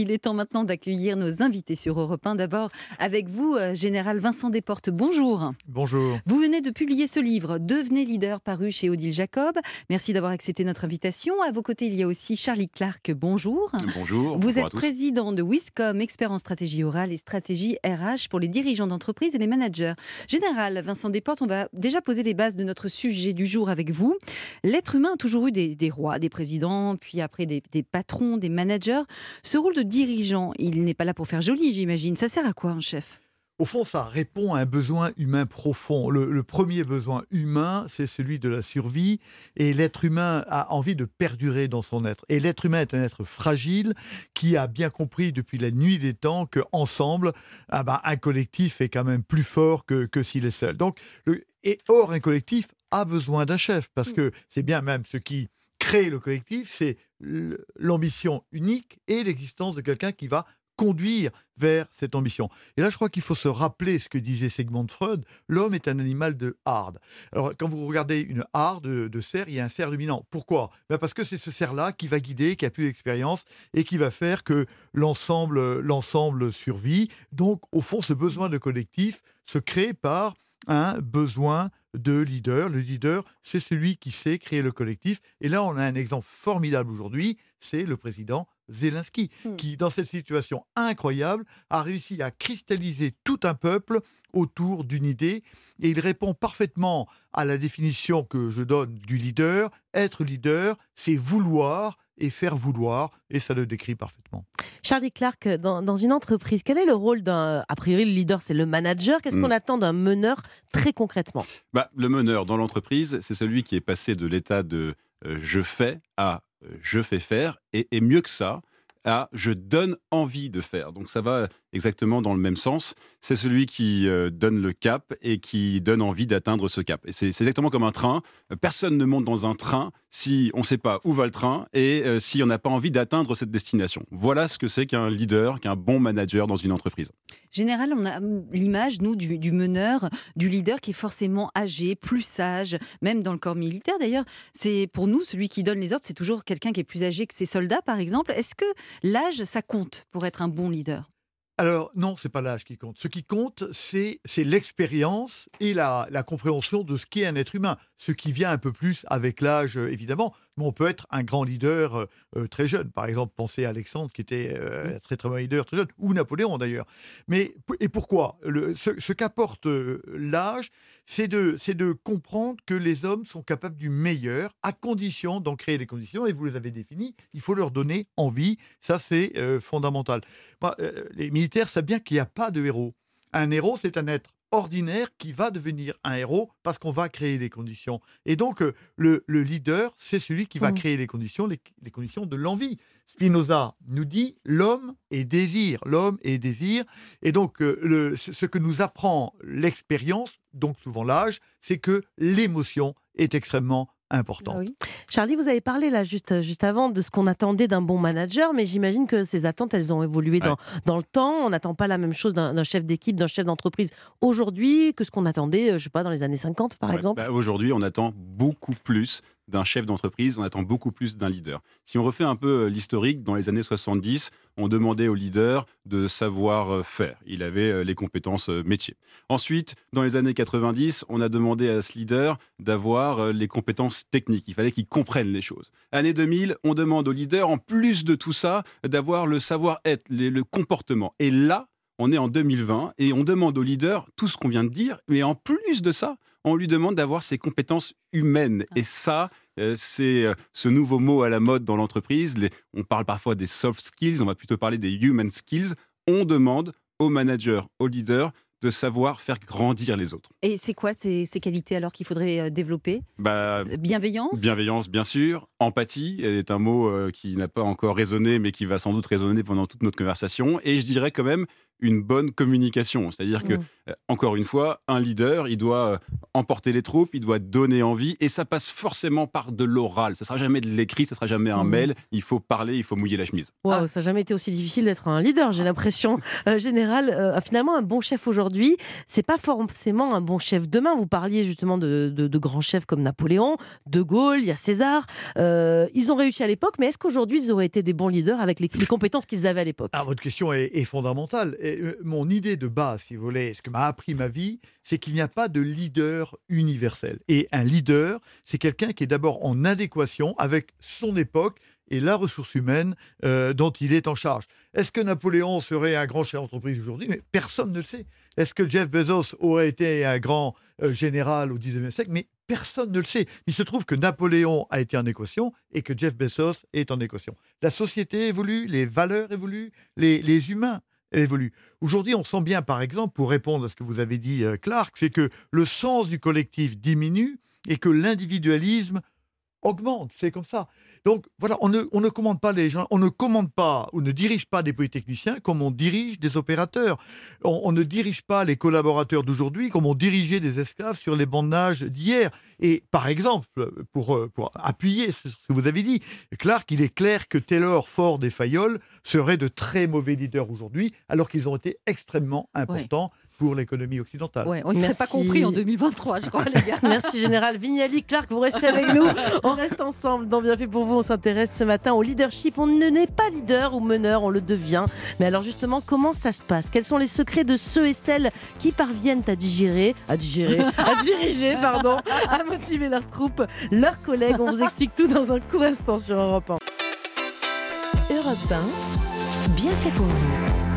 Il est temps maintenant d'accueillir nos invités sur Europe 1. D'abord, avec vous, euh, Général Vincent Desportes, bonjour. Bonjour. Vous venez de publier ce livre, Devenez leader, paru chez Odile Jacob. Merci d'avoir accepté notre invitation. À vos côtés, il y a aussi Charlie Clark, bonjour. Bonjour. Vous bonjour êtes président de Wiscom, expert en stratégie orale et stratégie RH pour les dirigeants d'entreprise et les managers. Général Vincent Desportes, on va déjà poser les bases de notre sujet du jour avec vous. L'être humain a toujours eu des, des rois, des présidents, puis après des, des patrons, des managers. Ce rôle de dirigeant, il n'est pas là pour faire joli, j'imagine. Ça sert à quoi un chef? Au fond, ça répond à un besoin humain profond. Le, le premier besoin humain, c'est celui de la survie. Et l'être humain a envie de perdurer dans son être. Et l'être humain est un être fragile qui a bien compris depuis la nuit des temps qu'ensemble, ah ben, un collectif est quand même plus fort que, que s'il est seul. Donc, le, et or, un collectif a besoin d'un chef. Parce que c'est bien même ce qui crée le collectif, c'est l'ambition unique et l'existence de quelqu'un qui va conduire vers cette ambition. Et là, je crois qu'il faut se rappeler ce que disait Sigmund Freud, l'homme est un animal de harde. Alors, quand vous regardez une harde de, cerf, il y a un cerf dominant. Pourquoi? Ben Parce que c'est ce cerf-là qui va guider, qui a plus d'expérience et qui va faire que l'ensemble l'ensemble survit. Donc, au fond, ce besoin de collectif se crée par un besoin de leader. Le leader, c'est celui qui sait créer le collectif. Et là, on a un exemple formidable aujourd'hui, c'est le président Zelensky, Hmm. qui, dans cette situation incroyable, a réussi à cristalliser tout un peuple autour d'une idée. Et il répond parfaitement à la définition que je donne du leader. Être leader, c'est vouloir et faire vouloir. Et ça le décrit parfaitement. Charlie Clark, dans, dans une entreprise, quel est le rôle d'un. A priori, le leader, c'est le manager. Qu'est-ce Mm. qu'on attend d'un meneur très concrètement? Bah, le meneur dans l'entreprise, c'est celui qui est passé de l'état de euh, je fais à euh, je fais faire, et, et mieux que ça, à je donne envie de faire. Donc ça va exactement dans le même sens. C'est celui qui euh, donne le cap et qui donne envie d'atteindre ce cap. C'est exactement comme un train. Euh, Personne ne monte dans un train si on ne sait pas où va le train et euh, si on n'a pas envie d'atteindre cette destination. Voilà ce que c'est qu'un leader, qu'un bon manager dans une entreprise. Général, on a hum, l'image, nous, du, du meneur, du leader qui est forcément âgé, plus sage, même dans le corps militaire d'ailleurs. C'est pour nous, celui qui donne les ordres, c'est toujours quelqu'un qui est plus âgé que ses soldats, par exemple. Est-ce que l'âge, ça compte pour être un bon leader? Alors non, c'est pas l'âge qui compte. Ce qui compte, c'est l'expérience et la, la compréhension de ce qu'est un être humain. Ce qui vient un peu plus avec l'âge, euh, évidemment. Mais on peut être un grand leader euh, euh, très jeune. Par exemple, pensez à Alexandre, qui était euh, un très très bon leader très jeune, ou Napoléon d'ailleurs. Mais et pourquoi? Le- Ce, ce qu'apporte euh, l'âge, c'est de, c'est de comprendre que les hommes sont capables du meilleur, à condition d'en créer les conditions. Et vous les avez définies. Il faut leur donner envie. Ça, c'est fondamental. Les militaires savent bien qu'il n'y a pas de héros. Un héros, c'est un être ordinaire qui va devenir un héros parce qu'on va créer les conditions. Et donc, euh, le, le leader, c'est celui qui va Mm. créer les conditions, les, les conditions de l'envie. Spinoza nous dit l'homme est désir, l'homme est désir. Et donc, euh, le- ce que nous apprend l'expérience, donc souvent l'âge, c'est que l'émotion est extrêmement importante. Ah oui. Charlie, vous avez parlé là juste, juste avant de ce qu'on attendait d'un bon manager, mais j'imagine que ces attentes, elles ont évolué dans, dans le temps. On n'attend pas la même chose d'un chef d'équipe, d'un chef d'entreprise aujourd'hui que ce qu'on attendait, euh, je sais pas, dans les années 50 par Ouais, exemple. bah, Aujourd'hui, on attend beaucoup plus d'un chef d'entreprise, on attend beaucoup plus d'un leader. Si on refait un peu euh, l'historique, dans les années 70, on demandait au leader de savoir euh, faire. Il avait euh, les compétences métiers. Ensuite, dans les années 90, on a demandé à ce leader d'avoir les compétences techniques. Il fallait qu'il comprenne les choses. Année 2000, on demande au leader, en plus de tout ça, d'avoir le savoir-être, le comportement. Et là, on est en 2020 et on demande au leader tout ce qu'on vient de dire, mais en plus de ça, on lui demande d'avoir ses compétences humaines. Et ça, euh, c'est euh, ce nouveau mot à la mode dans l'entreprise. On parle parfois des soft skills, on va plutôt parler des human skills. On demande au manager, au leader, de savoir faire grandir les autres. Et c'est quoi ces, ces qualités alors qu'il faudrait euh, développer? Bah, Bienveillance? Bienveillance, bien sûr. Empathie est un mot qui n'a pas encore résonné, mais qui va sans doute résonner pendant toute notre conversation. Et je dirais quand même une bonne communication. C'est-à-dire que, Mm. euh, encore une fois, un leader, il doit euh, emporter les troupes, il doit donner envie, et ça passe forcément par de l'oral. Ça sera jamais de l'écrit, ça sera jamais un Mm. mail. Il faut parler, il faut mouiller la chemise. Waouh, ça n'a jamais été aussi difficile d'être un leader, j'ai l'impression. Euh, général, euh, finalement, un bon chef aujourd'hui, c'est pas forcément un bon chef demain. Vous parliez justement de, de- de grands chefs comme Napoléon, De Gaulle, il y a César. Euh, ils ont réussi à l'époque, mais est-ce qu'aujourd'hui ils auraient été des bons leaders avec les, les compétences qu'ils avaient à l'époque? Ah, votre question est, est fondamentale. Euh, mon idée de base, si vous voulez, ce que m'a appris ma vie, c'est qu'il n'y a pas de leader universel. Et un leader, c'est quelqu'un qui est d'abord en adéquation avec son époque et la ressource humaine euh, dont il est en charge. Est-ce que Napoléon serait un grand chef d'entreprise aujourd'hui? Mais personne ne le sait. Est-ce que Jeff Bezos aurait été un grand euh, général au 19e siècle? Mais personne ne le sait. Il se trouve que Napoléon a été en équation et que Jeff Bezos est en équation. La société évolue, les valeurs évoluent, les, les humains évoluent. Aujourd'hui, on sent bien, par exemple, pour répondre à ce que vous avez dit, euh, Clark, c'est que le sens du collectif diminue et que l'individualisme augmente. C'est comme ça. Donc voilà, on ne, on ne commande pas les gens, on ne commande pas ou ne dirige pas des polytechniciens comme on dirige des opérateurs. On, on ne dirige pas les collaborateurs d'aujourd'hui comme on dirigeait des esclaves sur les nage d'hier. Et par exemple, pour, pour appuyer ce ce que vous avez dit, Clark, il est clair que Taylor, Ford et Fayol seraient de très mauvais leaders aujourd'hui, alors qu'ils ont été extrêmement importants pour l'économie occidentale. Ouais, on ne serait pas Merci. compris en 2023, je crois, les gars. Merci Général Vignali, Clark, vous restez avec nous. On reste ensemble dans Bien fait pour vous. On s'intéresse ce matin au leadership. On ne n'est pas leader ou meneur, on le devient. Mais alors justement, comment ça se passe? Quels sont les secrets de ceux et celles qui parviennent à digérer, à digérer, à diriger, pardon, à motiver leurs troupes, leurs collègues? On vous explique tout dans un court instant sur Europe 1. Europe 1, bien fait pour vous.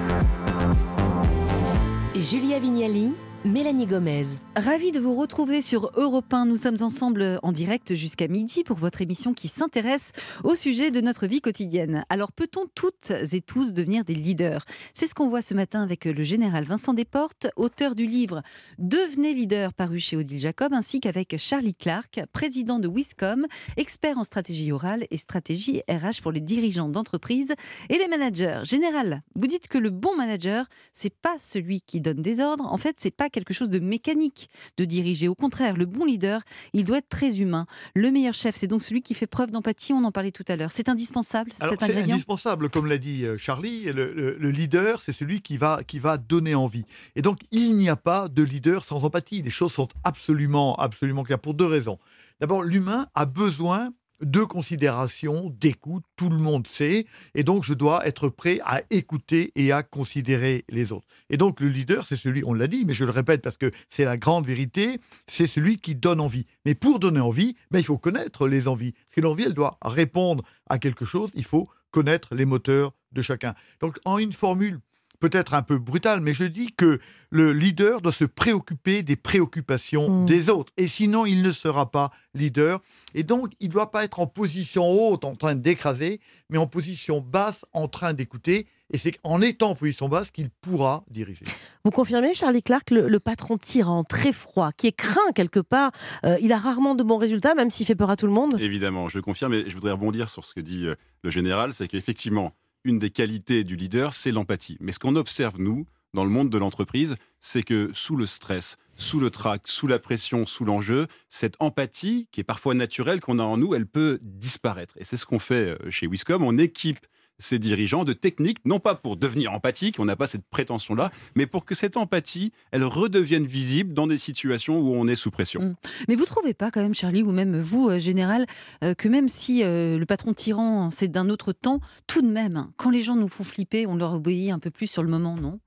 Julia Vignali, Mélanie Gomez. Ravi de vous retrouver sur Europe 1. Nous sommes ensemble en direct jusqu'à midi pour votre émission qui s'intéresse au sujet de notre vie quotidienne. Alors peut-on toutes et tous devenir des leaders? C'est ce qu'on voit ce matin avec le général Vincent Desportes, auteur du livre Devenez leader paru chez Odile Jacob, ainsi qu'avec Charlie Clark, président de Wiscom, expert en stratégie orale et stratégie RH pour les dirigeants d'entreprise et les managers. Général, vous dites que le bon manager, c'est pas celui qui donne des ordres. En fait, c'est pas quelque chose de mécanique de diriger. Au contraire, le bon leader, il doit être très humain. Le meilleur chef, c'est donc celui qui fait preuve d'empathie. On en parlait tout à l'heure. C'est indispensable, Alors, cet c'est ingrédient? indispensable, comme l'a dit euh, Charlie. Le, le- le leader, c'est celui qui va, qui va donner envie. Et donc, il n'y a pas de leader sans empathie. Les choses sont absolument, absolument claires pour deux raisons. D'abord, l'humain a besoin de considération, d'écoute, tout le monde sait, et donc je dois être prêt à écouter et à considérer les autres. Et donc le leader, c'est celui, on l'a dit, mais je le répète parce que c'est la grande vérité, c'est celui qui donne envie. Mais pour donner envie, ben, il faut connaître les envies. Parce que l'envie, elle doit répondre à quelque chose, il faut connaître les moteurs de chacun. Donc en une formule peut-être un peu brutale, mais je dis que le leader doit se préoccuper des préoccupations Mm. des autres. Et sinon, il ne sera pas leader. Et donc, il ne doit pas être en position haute, en train d'écraser, mais en position basse, en train d'écouter. Et c'est en étant en position basse qu'il pourra diriger. Vous confirmez, Charlie Clark, le, le patron tyran, très froid, qui est craint quelque part, euh, il a rarement de bons résultats, même s'il fait peur à tout le monde Évidemment, je confirme, et je voudrais rebondir sur ce que dit euh, le général, c'est qu'effectivement, une des qualités du leader, c'est l'empathie. Mais ce qu'on observe, nous, dans le monde de l'entreprise, c'est que sous le stress, sous le trac, sous la pression, sous l'enjeu, cette empathie, qui est parfois naturelle qu'on a en nous, elle peut disparaître. Et c'est ce qu'on fait euh, chez Wiscom. On équipe ces dirigeants de techniques, non pas pour devenir empathiques, on n'a pas cette prétention-là, mais pour que cette empathie, elle redevienne visible dans des situations où on est sous pression. Mm. Mais vous trouvez pas quand même, Charlie, ou même vous, euh, Général, euh, que même si euh, le patron tyran, c'est d'un autre temps, tout de même, hein, quand les gens nous font flipper, on leur obéit un peu plus sur le moment, non?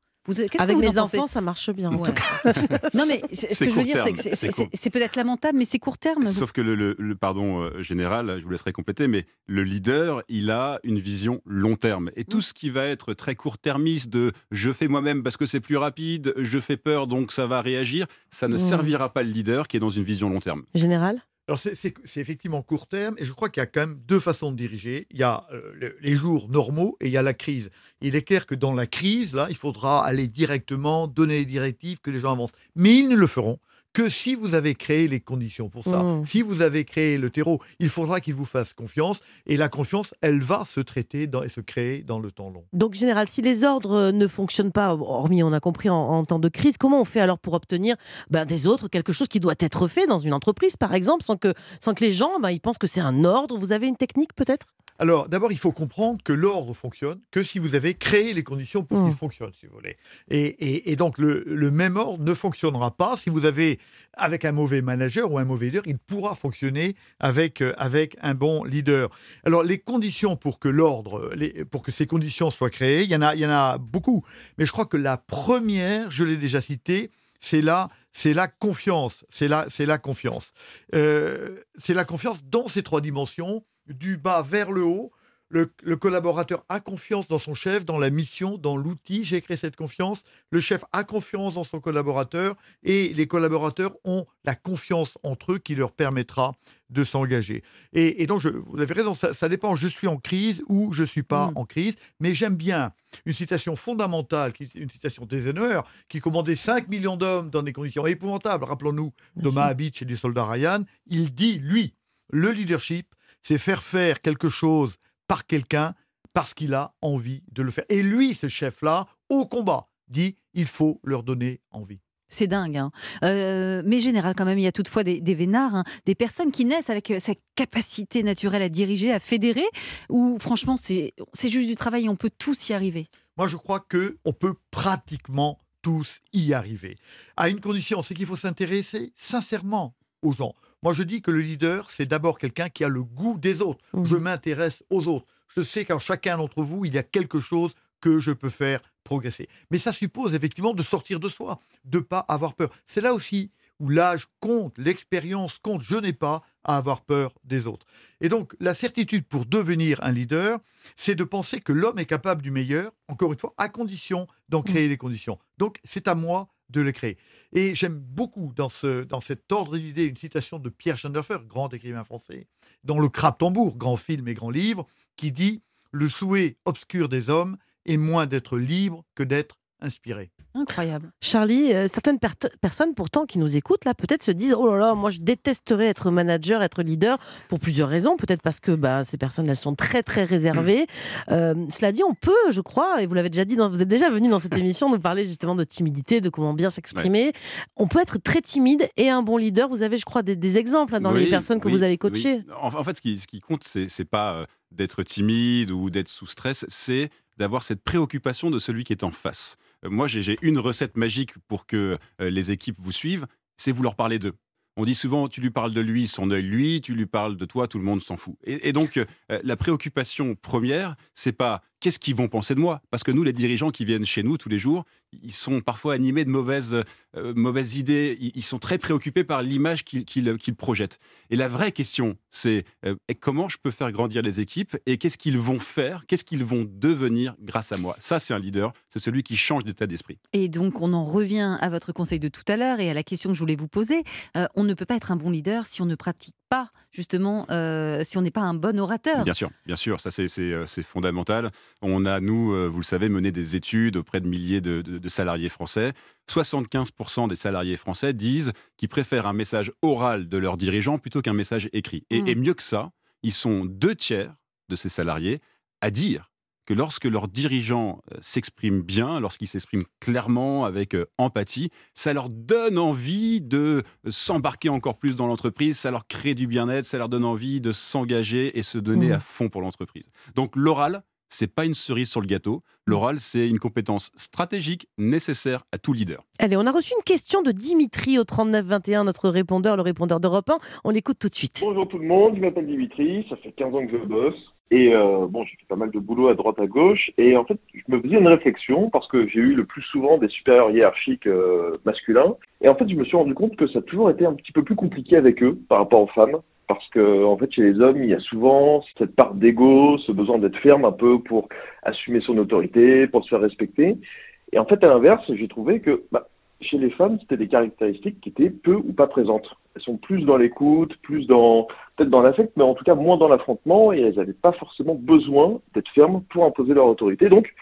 Avec vous en mes pensez enfants, ça marche bien. en Ouais. tout cas. Non, mais c'est- ce que je veux dire, c'est c'est- peut-être lamentable, mais c'est court terme. Vous- Sauf que le, le- le- pardon euh, général, je vous laisserai compléter, mais le leader, il a une vision long terme. Et tout ce qui va être très court-termiste de je fais moi-même parce que c'est plus rapide, je fais peur donc ça va réagir, ça ne Mm. servira pas le leader qui est dans une vision long terme. Général? Alors, c'est- effectivement court terme, et je crois qu'il y a quand même deux façons de diriger. Il y a euh, le- les jours normaux et il y a la crise. Il est clair que dans la crise, là, il faudra aller directement donner les directives, que les gens avancent. Mais ils ne le feront que si vous avez créé les conditions pour ça, Mmh. si vous avez créé le terreau, il faudra qu'il vous fasse confiance. Et la confiance, elle va se traiter dans- et se créer dans le temps long. Donc, général, si les ordres ne fonctionnent pas, hormis, on a compris, en, en temps de crise, comment on fait alors pour obtenir ben, des autres quelque chose qui doit être fait dans une entreprise, par exemple, sans que, sans que les gens ben, ils pensent que c'est un ordre? Vous avez une technique peut-être? Alors, d'abord, il faut comprendre que l'ordre fonctionne que si vous avez créé les conditions pour Mm. qu'il fonctionne, si vous voulez. Et, et- et donc, le, le même ordre ne fonctionnera pas si vous avez, avec un mauvais manager ou un mauvais leader, il pourra fonctionner avec, euh, avec un bon leader. Alors, les conditions pour que l'ordre, pour que ces conditions soient créées, il y en a, il y en a beaucoup. Mais je crois que la première, je l'ai déjà citée, c'est la, c'est la confiance. C'est la, c'est la confiance. Euh, c'est la confiance dans ces trois dimensions, du bas vers le haut. Le, le collaborateur a confiance dans son chef, dans la mission, dans l'outil. J'ai créé cette confiance. Le chef a confiance dans son collaborateur et les collaborateurs ont la confiance entre eux qui leur permettra de s'engager. Et, et donc, je- vous avez raison, ça, ça dépend. Je suis en crise ou je suis pas Mm. en crise, mais j'aime bien une citation fondamentale, une citation d'Eisenhower, qui commandait 5 millions d'hommes dans des conditions épouvantables. Rappelons-nous d'Omaha Beach et du soldat Ryan. Il dit, lui, le leadership, c'est faire faire quelque chose par quelqu'un parce qu'il a envie de le faire. Et lui, ce chef-là, au combat, dit, il faut leur donner envie. C'est dingue. hein. Euh, mais général, quand même, il y a toutefois des, des vénards, hein, des personnes qui naissent avec euh, cette capacité naturelle à diriger, à fédérer, ou franchement, c'est juste du travail et on peut tous y arriver. Moi, je crois que on peut pratiquement tous y arriver. À une condition, c'est qu'il faut s'intéresser sincèrement aux gens. Moi, je dis que le leader, c'est d'abord quelqu'un qui a le goût des autres. Mhm. Je m'intéresse aux autres. Je sais qu'en chacun d'entre vous, il y a quelque chose que je peux faire progresser. Mais ça suppose effectivement de sortir de soi, de pas avoir peur. C'est là aussi où l'âge compte, l'expérience compte. Je n'ai pas à avoir peur des autres. Et donc, la certitude pour devenir un leader, c'est de penser que l'homme est capable du meilleur, encore une fois, à condition d'en créer les conditions. Donc, c'est à moi de les créer. Et j'aime beaucoup dans, ce, dans cet ordre d'idées une citation de Pierre Schanderfer, grand écrivain français, dans Le Crabe Tambour, grand film et grand livre, qui dit Le souhait obscur des hommes est moins d'être libre que d'être inspiré. Incroyable. Charlie, euh, certaines per- personnes pourtant qui nous écoutent là peut-être se disent oh là là moi je détesterais être manager, être leader pour plusieurs raisons peut-être parce que bah, ces personnes elles sont très très réservées. Euh, cela dit on peut je crois et vous l'avez déjà dit dans- vous êtes déjà venu dans cette émission nous parler justement de timidité de comment bien s'exprimer. On peut être très timide et un bon leader. Vous avez je crois des, des exemples hein, dans les personnes que oui, vous avez oui. coachées. En, en fait, ce qui, ce qui compte, c'est c'est pas euh, d'être timide ou d'être sous stress, c'est d'avoir cette préoccupation de celui qui est en face. Moi, j'ai une recette magique pour que euh, les équipes vous suivent, c'est vous leur parler d'eux. On dit souvent, tu lui parles de lui, son œil lui, tu lui parles de toi, tout le monde s'en fout. Et, et donc, euh, la préoccupation première, c'est pas qu'est-ce qu'ils vont penser de moi? Parce que nous, les dirigeants qui viennent chez nous tous les jours, ils sont parfois animés de mauvaises, euh, idées. Ils, sont très préoccupés par l'image qu'ils qu'ils projettent. Et la vraie question, c'est euh, comment je peux faire grandir les équipes et qu'est-ce qu'ils vont faire, qu'est-ce qu'ils vont devenir grâce à moi? Ça, c'est un leader, c'est celui qui change d'état d'esprit. Et donc, on en revient à votre conseil de tout à l'heure et à la question que je voulais vous poser. Euh, on ne peut pas être un bon leader si on ne pratique pas, justement, euh, si on n'est pas un bon orateur. Bien sûr, bien sûr, ça c'est- euh, fondamental. On a, nous, euh, vous le savez, mené des études auprès de milliers de, de- de salariés français. 75% des salariés français disent qu'ils préfèrent un message oral de leurs dirigeants plutôt qu'un message écrit. Et, Mm. et mieux que ça, ils sont deux tiers de ces salariés à dire que lorsque leurs dirigeants euh, s'expriment bien, lorsqu'ils s'expriment clairement, avec euh, empathie, ça leur donne envie de euh, s'embarquer encore plus dans l'entreprise, ça leur crée du bien-être, ça leur donne envie de s'engager et se donner Mm. à fond pour l'entreprise. Donc l'oral, c'est pas une cerise sur le gâteau. L'oral, c'est une compétence stratégique nécessaire à tout leader. Allez, on a reçu une question de Dimitri au 3921, notre répondeur, le répondeur d'Europe 1. On l'écoute tout de suite. Bonjour tout le monde, je m'appelle Dimitri, ça fait 15 ans que je bosse. Et euh, bon, j'ai fait pas mal de boulot à droite à gauche. Et en fait, je me faisais une réflexion parce que j'ai eu le plus souvent des supérieurs hiérarchiques euh, masculins. Et en fait, je me suis rendu compte que ça a toujours été un petit peu plus compliqué avec eux par rapport aux femmes. Parce que, en fait, chez les hommes, il y a souvent cette part d'ego, ce besoin d'être ferme un peu pour assumer son autorité, pour se faire respecter. Et en fait, à l'inverse, j'ai trouvé que bah, chez les femmes, c'était des caractéristiques qui étaient peu ou pas présentes. Elles sont plus dans l'écoute, plus dans peut-être dans l'affect, mais en tout cas moins dans l'affrontement, et elles n'avaient pas forcément besoin d'être fermes pour imposer leur autorité. Donc,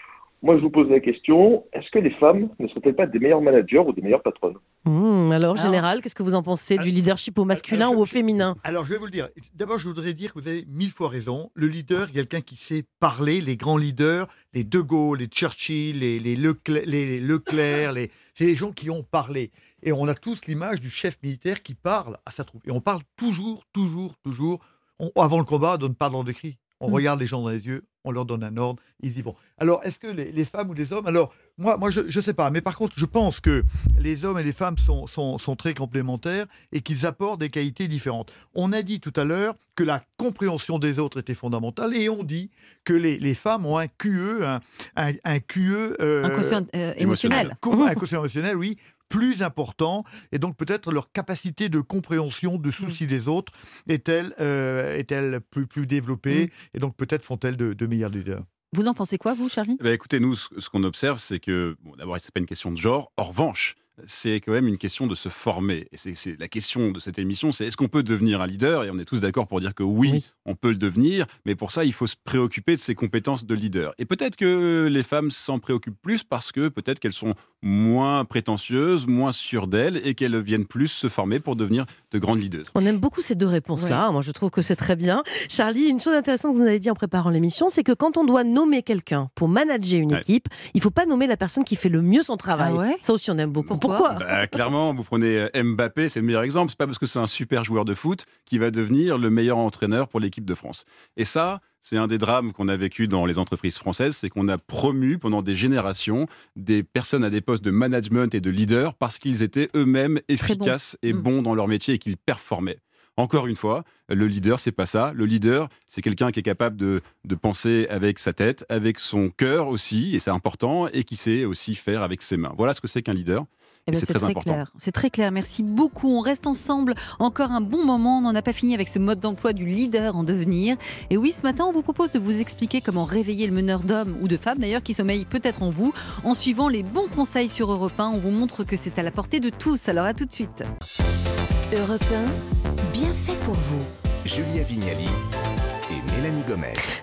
moi, je vous pose la question est-ce que les femmes ne seraient-elles pas des meilleurs managers ou des meilleures patronnes? Mmh, alors, général, qu'est-ce que vous en pensez du leadership au masculin je- ou au féminin? Alors, je vais vous le dire. D'abord, je voudrais dire que vous avez mille fois raison. Le leader, quelqu'un qui sait parler, les grands leaders, les De Gaulle, les Churchill, les, les Leclerc, les Leclerc, les... c'est les gens qui ont parlé. Et on a tous l'image du chef militaire qui parle à sa troupe. Et on parle toujours, toujours, toujours. On- avant le combat, on donne pas d'ordre écrit. On Mm. regarde les gens dans les yeux, on leur donne un ordre, ils y vont. Alors, est-ce que les, les femmes ou les hommes Alors, moi, moi je ne sais pas. Mais par contre, je pense que les hommes et les femmes sont, sont, sont très complémentaires et qu'ils apportent des qualités différentes. On a dit tout à l'heure que la compréhension des autres était fondamentale et on dit que les, les femmes ont un QE, un, un, un QE... euh, Un quotient euh, émotionnel. un quotient émotionnel, oui, plus important, et donc peut-être leur capacité de compréhension, de souci des autres est-elle euh, est-elle plus, plus développée, et donc peut-être font-elles de, de meilleurs leaders? Vous en pensez quoi, vous, Charlie? Eh ben, écoutez, nous, ce ce qu'on observe, c'est que, bon, d'abord, ce n'est pas une question de genre. En revanche, c'est quand même une question de se former. Et c'est c'est la question de cette émission, c'est est-ce qu'on peut devenir un leader? Et on est tous d'accord pour dire que oui, Oui. on peut le devenir, mais pour ça, il faut se préoccuper de ses compétences de leader. Et peut-être que les femmes s'en préoccupent plus parce que peut-être qu'elles sont moins prétentieuses, moins sûres d'elles, et qu'elles viennent plus se former pour devenir de grandes leaders. On aime beaucoup ces deux réponses-là. Moi, je trouve que c'est très bien. Charlie, une chose intéressante que vous avez dit en préparant l'émission, c'est que quand on doit nommer quelqu'un pour manager une Ouais. équipe, il faut pas nommer la personne qui fait le mieux son travail. Ah ouais? Ça aussi, on aime beaucoup. Pourquoi Pourquoi Bah, clairement, vous prenez euh, Mbappé, c'est le meilleur exemple. C'est pas parce que c'est un super joueur de foot qui va devenir le meilleur entraîneur pour l'équipe de France. Et ça, c'est un des drames qu'on a vécu dans les entreprises françaises, c'est qu'on a promu pendant des générations des personnes à des postes de management et de leader parce qu'ils étaient eux-mêmes efficaces et Mm. bons dans leur métier et qu'ils performaient. Encore une fois, le leader, c'est pas ça. Le leader, c'est quelqu'un qui est capable de, de penser avec sa tête, avec son cœur aussi, et c'est important, et qui sait aussi faire avec ses mains. Voilà ce que c'est qu'un leader. Eh ben, c'est très important. clair. C'est très clair. Merci beaucoup. On reste ensemble encore un bon moment. On n'en a pas fini avec ce mode d'emploi du leader en devenir. Et oui, ce matin, on vous propose de vous expliquer comment réveiller le meneur d'hommes ou de femmes d'ailleurs qui sommeille peut-être en vous en suivant les bons conseils sur Europe 1. On vous montre que c'est à la portée de tous. Alors à tout de suite. Europe 1, bien fait pour vous. Julia Vignali Mélanie.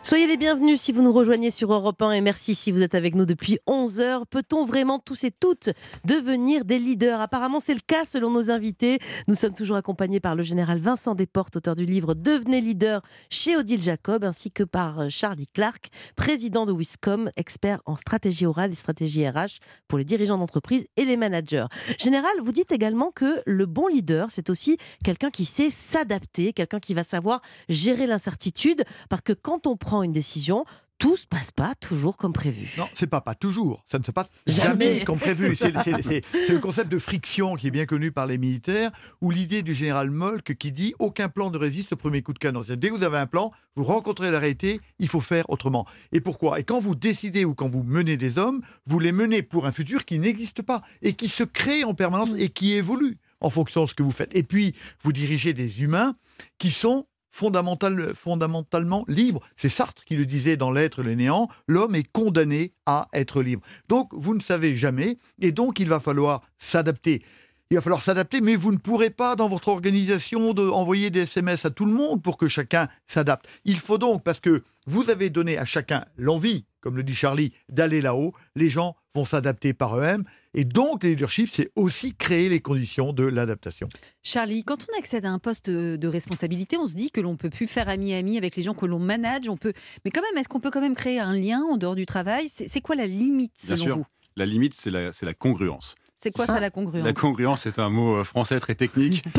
Soyez les bienvenus si vous nous rejoignez sur Europe 1 et merci si vous êtes avec nous depuis 11 heures. Peut-on vraiment tous et toutes devenir des leaders? Apparemment, c'est le cas selon nos invités. Nous sommes toujours accompagnés par le général Vincent Desportes, auteur du livre Devenez leader chez Odile Jacob, ainsi que par euh, Charlie Clark, président de Wiscom, expert en stratégie orale et stratégie RH pour les dirigeants d'entreprise et les managers. Général, vous dites également que le bon leader, c'est aussi quelqu'un qui sait s'adapter, quelqu'un qui va savoir gérer l'incertitude, parce que quand on prend une décision, tout se passe pas toujours comme prévu. Non, c'est pas pas toujours. Ça ne se passe Jamais. jamais, comme prévu. C'est le concept de friction qui est bien connu par les militaires, ou l'idée du général Molk qui dit aucun plan ne résiste au premier coup de canon. Dès que vous avez un plan, vous rencontrez la réalité, il faut faire autrement. Et pourquoi? Et quand vous décidez ou quand vous menez des hommes, vous les menez pour un futur qui n'existe pas et qui se crée en permanence et qui évolue en fonction de ce que vous faites. Et puis, vous dirigez des humains qui sont fondamental- fondamentalement libres. C'est Sartre qui le disait dans L'être et le néant, l'homme est condamné à être libre. Donc, vous ne savez jamais, et donc il va falloir s'adapter. Il va falloir s'adapter, mais vous ne pourrez pas, dans votre organisation, de envoyer des SMS à tout le monde pour que chacun s'adapte. Il faut donc, parce que vous avez donné à chacun l'envie, comme le dit Charlie, d'aller là-haut, les gens vont s'adapter par eux-mêmes. Et donc, le leadership, c'est aussi créer les conditions de l'adaptation. Charlie, quand on accède à un poste de responsabilité, on se dit que l'on peut plus faire ami-ami avec les gens que l'on manage. On peut, mais quand même, est-ce qu'on peut quand même créer un lien en dehors du travail? C'est quoi la limite Bien selon sûr. vous? La limite, c'est la, c'est la congruence. C'est quoi Ça, ça la congruence La congruence est un mot euh, français très technique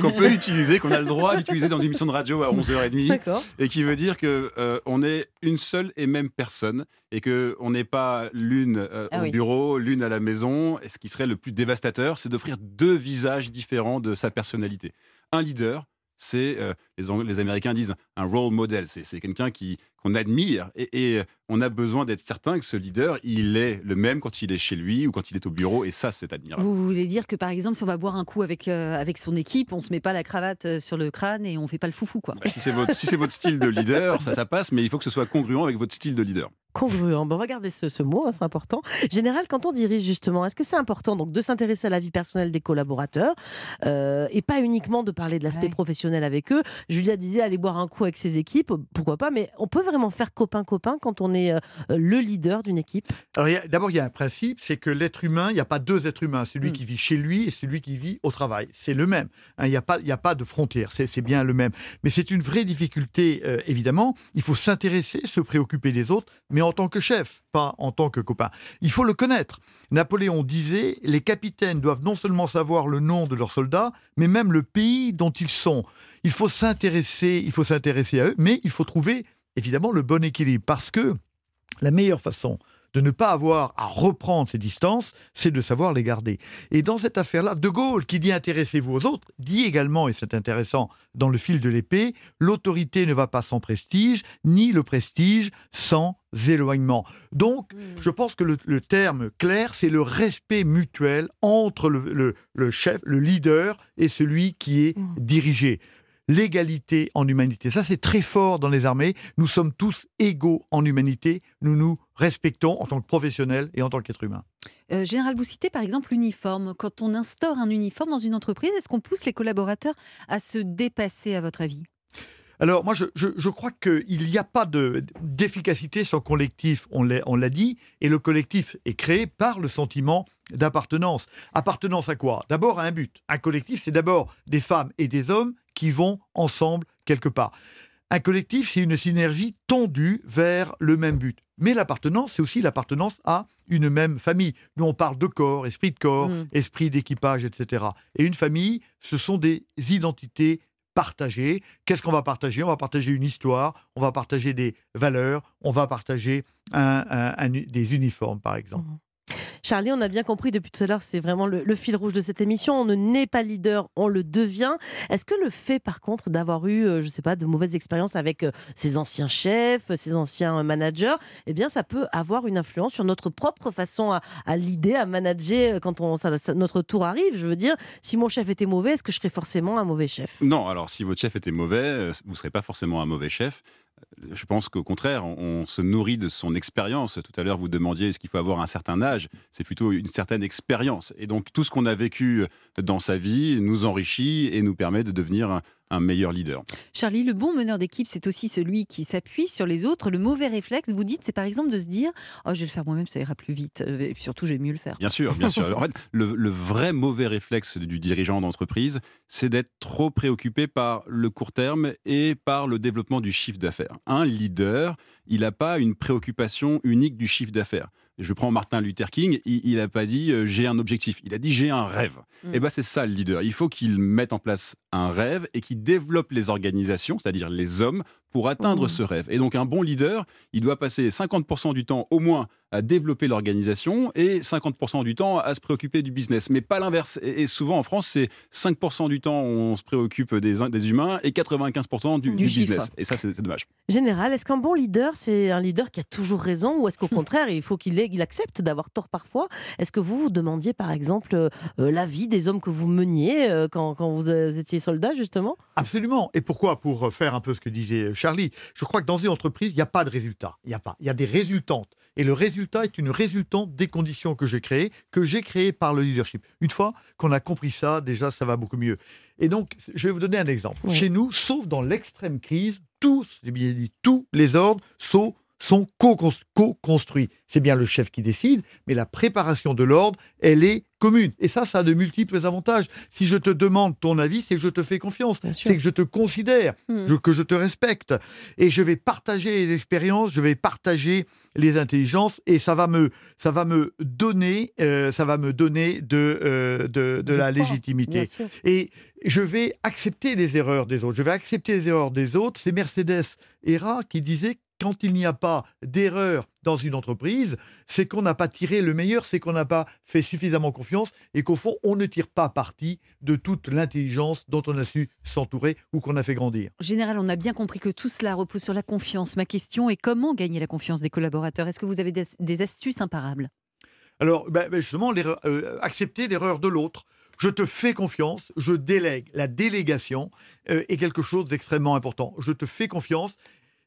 qu'on peut utiliser, qu'on a le droit d'utiliser dans une émission de radio à 11h30 D'accord. et qui veut dire que euh, on est une seule et même personne et que on n'est pas l'une euh, Ah au oui. bureau, l'une à la maison. Et ce qui serait le plus dévastateur, c'est d'offrir deux visages différents de sa personnalité. Un leader, c'est euh, les, Américains disent un role model. C'est c'est quelqu'un qu'on admire et, et on a besoin d'être certain que ce leader, il est le même quand il est chez lui ou quand il est au bureau. Et ça, c'est admirable. Vous voulez dire que par exemple, si on va boire un coup avec, euh, avec son équipe, on se met pas la cravate euh, sur le crâne et on fait pas le foufou quoi. Bah, si c'est votre, si c'est votre style de leader, ça, ça passe, mais il faut que ce soit congruent avec votre style de leader. Congruent. Bon, regardez ce, ce mot, hein, c'est important. Général, quand on dirige justement, est-ce que c'est important donc de s'intéresser à la vie personnelle des collaborateurs euh, et pas uniquement de parler de l'aspect Ouais. professionnel avec eux? Julia disait aller boire un coup avec ses équipes, pourquoi pas, mais on peut vraiment faire copain-copain quand on est euh, le leader d'une équipe Alors, d'abord, il y a un principe, c'est que l'être humain, il n'y a pas deux êtres humains, celui Mm. qui vit chez lui et celui qui vit au travail. C'est le même. hein, il n'y a, pas- il n'y a pas de frontière, c'est c'est bien le même. Mais c'est une vraie difficulté, euh, évidemment. Il faut s'intéresser, se préoccuper des autres, mais en tant que chef, pas en tant que copain. Il faut le connaître. Napoléon disait, les capitaines doivent non seulement savoir le nom de leurs soldats, mais même le pays dont ils sont. Il faut s'intéresser, il faut s'intéresser à eux, mais il faut trouver évidemment le bon équilibre parce que la meilleure façon de ne pas avoir à reprendre ces distances, c'est de savoir les garder. Et dans cette affaire-là, De Gaulle, qui dit intéressez-vous aux autres, dit également, et c'est intéressant dans le fil de l'épée, l'autorité ne va pas sans prestige, ni le prestige sans éloignement. Donc, je pense que le, le terme clair, c'est le respect mutuel entre le, le- le chef, le leader, et celui qui est Mm. dirigé. L'égalité en humanité, ça c'est très fort dans les armées. Nous sommes tous égaux en humanité. Nous nous respectons en tant que professionnels et en tant qu'êtres humains. Euh, Général, vous citez par exemple l'uniforme. Quand on instaure un uniforme dans une entreprise, est-ce qu'on pousse les collaborateurs à se dépasser, à votre avis? Alors moi, je, je- je crois qu'il n'y a pas de- d'efficacité sans collectif, on l'a dit, et le collectif est créé par le sentiment d'appartenance. Appartenance à quoi? D'abord à un but. Un collectif, c'est d'abord des femmes et des hommes qui vont ensemble quelque part. Un collectif, c'est une synergie tendue vers le même but. Mais l'appartenance, c'est aussi l'appartenance à une même famille. Nous, on parle de corps, esprit de corps, Mm. esprit d'équipage, etc. Et une famille, ce sont des identités partagées. Qu'est-ce qu'on va partager? On va partager une histoire, on va partager des valeurs, on va partager un- un- un- des uniformes, par exemple. Charlie, on a bien compris depuis tout à l'heure, c'est vraiment le, fil rouge de cette émission. On ne naît pas leader, on le devient. Est-ce que le fait, par contre, d'avoir eu, euh, je sais pas, de mauvaises expériences avec euh, ses anciens chefs, ses anciens euh, managers, eh bien, ça peut avoir une influence sur notre propre façon à, à leader, à manager quand notre tour arrive? Je veux dire, si mon chef était mauvais, est-ce que je serais forcément un mauvais chef? Non, alors si votre chef était mauvais, vous ne serez pas forcément un mauvais chef. Je pense qu'au contraire, on, on se nourrit de son expérience. Tout à l'heure, vous demandiez est-ce qu'il faut avoir un certain âge? C'est plutôt une certaine expérience. Et donc, tout ce qu'on a vécu dans sa vie nous enrichit et nous permet de devenir un, meilleur leader. Charlie, le bon meneur d'équipe, c'est aussi celui qui s'appuie sur les autres. Le mauvais réflexe, vous dites, c'est par exemple de se dire Oh, je vais le faire moi-même, ça ira plus vite. Euh, Et puis surtout, je vais mieux le faire. Bien sûr, bien sûr. Alors, en fait, le, le vrai mauvais réflexe du dirigeant d'entreprise, c'est d'être trop préoccupé par le court terme et par le développement du chiffre d'affaires. Un leader, il n'a pas une préoccupation unique du chiffre d'affaires. Je prends Martin Luther King, il n'a pas dit euh, j'ai un objectif, il a dit j'ai un rêve. Mm. Et ben c'est ça le leader. Il faut qu'il mette en place un rêve et qu'il développe les organisations, c'est-à-dire les hommes, pour atteindre Mm. ce rêve. Et donc un bon leader, il doit passer 50% du temps au moins à développer l'organisation et 50% du temps à se préoccuper du business, mais pas l'inverse. Et, et souvent en France, c'est 5% du temps on se préoccupe des, des humains et 95% du, Du du chiffre. business. Et ça, c'est dommage. Général, est-ce qu'un bon leader, c'est un leader qui a toujours raison ou est-ce qu'au contraire, il faut qu'il il accepte d'avoir tort parfois? Est-ce que vous vous demandiez par exemple euh, euh, l'avis des hommes que vous meniez euh, quand, quand vous étiez soldat justement? Absolument. Et pourquoi? Pour faire un peu ce que disait Charlie. Je crois que dans une entreprise, il n'y a pas de résultat. Il n'y a pas. Il y a des résultantes. Et le résultat est une résultante des conditions que j'ai créées, que j'ai créées par le leadership. Une fois qu'on a compris ça, déjà, ça va beaucoup mieux. Et donc, je vais vous donner un exemple. Oui. Chez nous, sauf dans l'extrême crise, tous, j'ai bien dit, tous les ordres sont, sont co-cons- co-construits. C'est bien le chef qui décide, mais la préparation de l'ordre, elle est commune. Et ça, ça a de multiples avantages. Si je te demande ton avis, c'est que je te fais confiance. C'est que je te considère, Hmm. que je te respecte. Et je vais partager les expériences, je vais partager les intelligences, et ça va me, ça va me donner, euh, ça va me donner de, euh, de, de la légitimité. Et je vais accepter les erreurs des autres. Je vais accepter les erreurs des autres. C'est Mercedes Hera qui disait quand il n'y a pas d'erreur dans une entreprise, c'est qu'on n'a pas tiré le meilleur, c'est qu'on n'a pas fait suffisamment confiance et qu'au fond, on ne tire pas parti de toute l'intelligence dont on a su s'entourer ou qu'on a fait grandir. Général, on a bien compris que tout cela repose sur la confiance. Ma question est comment gagner la confiance des collaborateurs? Est-ce que vous avez des, des astuces imparables? Alors, ben, ben, justement, euh, accepter l'erreur de l'autre. Je te fais confiance, je délègue. La délégation euh, est quelque chose d'extrêmement important. Je te fais confiance.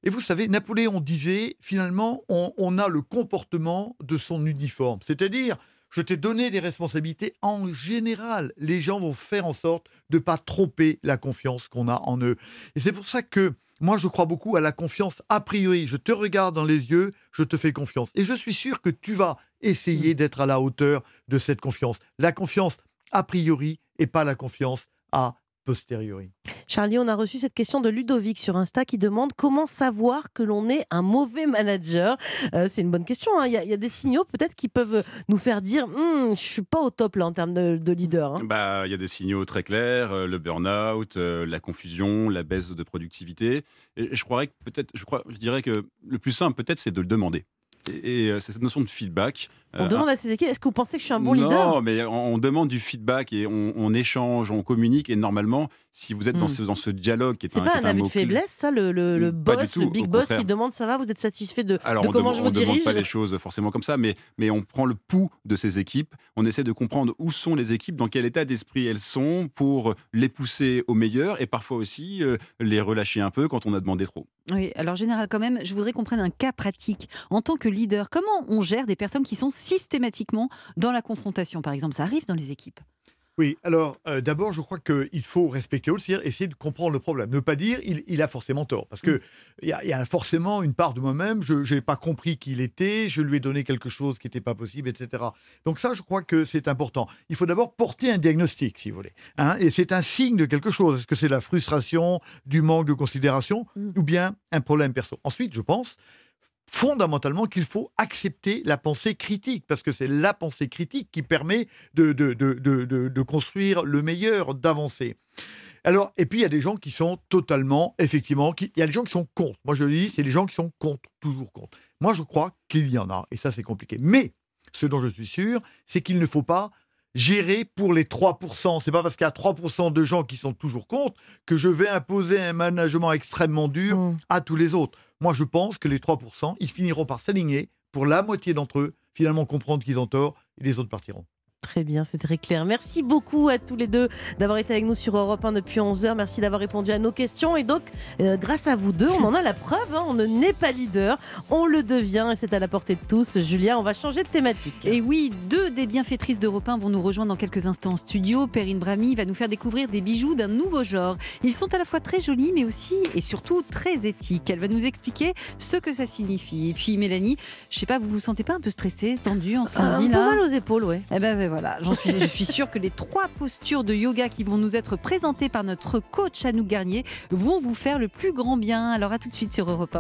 Et vous savez, Napoléon disait, finalement, on, on a le comportement de son uniforme. C'est-à-dire, je t'ai donné des responsabilités. En général, les gens vont faire en sorte de ne pas tromper la confiance qu'on a en eux. Et c'est pour ça que Moi, je crois beaucoup à la confiance a priori. Je te regarde dans les yeux, je te fais confiance. Et je suis sûr que tu vas essayer d'être à la hauteur de cette confiance. La confiance a priori et pas la confiance a posteriori. Charlie, on a reçu cette question de Ludovic sur Insta qui demande comment savoir que l'on est un mauvais manager. Euh, c'est une bonne question. hein. Il y, a- il y a des signaux peut-être qui peuvent nous faire dire Hum, je suis pas au top là en termes de, de leader. hein. Bah, il y a des signaux très clairs, euh, le burn-out, euh, la confusion, la baisse de productivité. Et je croirais que peut-être, je crois, je dirais que le plus simple peut-être, c'est de le demander. Et, et, euh, c'est cette notion de feedback. On Euh, demande à ses équipes est-ce que vous pensez que je suis un bon non, leader? mais on, on demande du feedback et on, on échange, on communique. Et normalement, si vous êtes dans, Hmm. ce, dans ce dialogue qui est, C'est un, pas un avis de faiblesse, ça, le, boss, tout, le big boss qui demande ça va, vous êtes satisfait de, Alors, de on comment je on vous demande dirige pas les choses forcément comme ça, mais, mais on prend le pouls de ces équipes. On essaie de comprendre où sont les équipes, dans quel état d'esprit elles sont, pour les pousser au meilleur et parfois aussi euh, les relâcher un peu quand on a demandé trop. Oui, alors général quand même, je voudrais qu'on prenne un cas pratique. En tant que leader, comment on gère des personnes qui sont systématiquement dans la confrontation? Par exemple, ça arrive dans les équipes. Oui, alors euh, d'abord, je crois qu'il faut respecter l'autre, c'est-à-dire essayer de comprendre le problème. Ne pas dire il, il a forcément tort, parce qu'il y, a- il y a forcément une part de moi-même, je n'ai pas compris qui il était, je lui ai donné quelque chose qui n'était pas possible, etc. Donc ça, je crois que c'est important. Il faut d'abord porter un diagnostic, si vous voulez. hein, et c'est un signe de quelque chose. Est-ce que c'est la frustration, du manque de considération, Mm. ou bien un problème perso? Ensuite, je pense fondamentalement qu'il faut accepter la pensée critique, parce que c'est la pensée critique qui permet de, de, de, de, construire le meilleur, d'avancer. Alors, et puis il y a des gens qui sont totalement, effectivement, il y a des gens qui sont contre. Moi je le dis, c'est les gens qui sont contre, toujours contre. Moi je crois qu'il y en a, et ça c'est compliqué. Mais ce dont je suis sûr, c'est qu'il ne faut pas gérer pour les 3%. C'est pas parce qu'il y a 3% de gens qui sont toujours contre que je vais imposer un management extrêmement dur Hum. à tous les autres. Moi, je pense que les 3%, ils finiront par s'aligner pour la moitié d'entre eux, finalement comprendre qu'ils ont tort et les autres partiront. Très bien, c'est très clair. Merci beaucoup à tous les deux d'avoir été avec nous sur Europe 1 depuis 11h. Merci d'avoir répondu à nos questions. Et donc, euh, grâce à vous deux, on en a la preuve. hein, on ne n'est pas leader, on le devient et c'est à la portée de tous. Julia, on va changer de thématique. Et oui, deux des bienfaitrices d'Europe 1 vont nous rejoindre dans quelques instants en studio. Perrine Brami va nous faire découvrir des bijoux d'un nouveau genre. Ils sont à la fois très jolis, mais aussi et surtout très éthiques. Elle va nous expliquer ce que ça signifie. Et puis Mélanie, je sais pas, vous vous sentez pas un peu stressée, tendue en ce un lundi peu là mal aux épaules, ouais. Eh ben, ben je suis sûre que les trois postures de yoga qui vont nous être présentées par notre coach Anouk Garnier vont vous faire le plus grand bien. Alors à tout de suite sur Europe 1.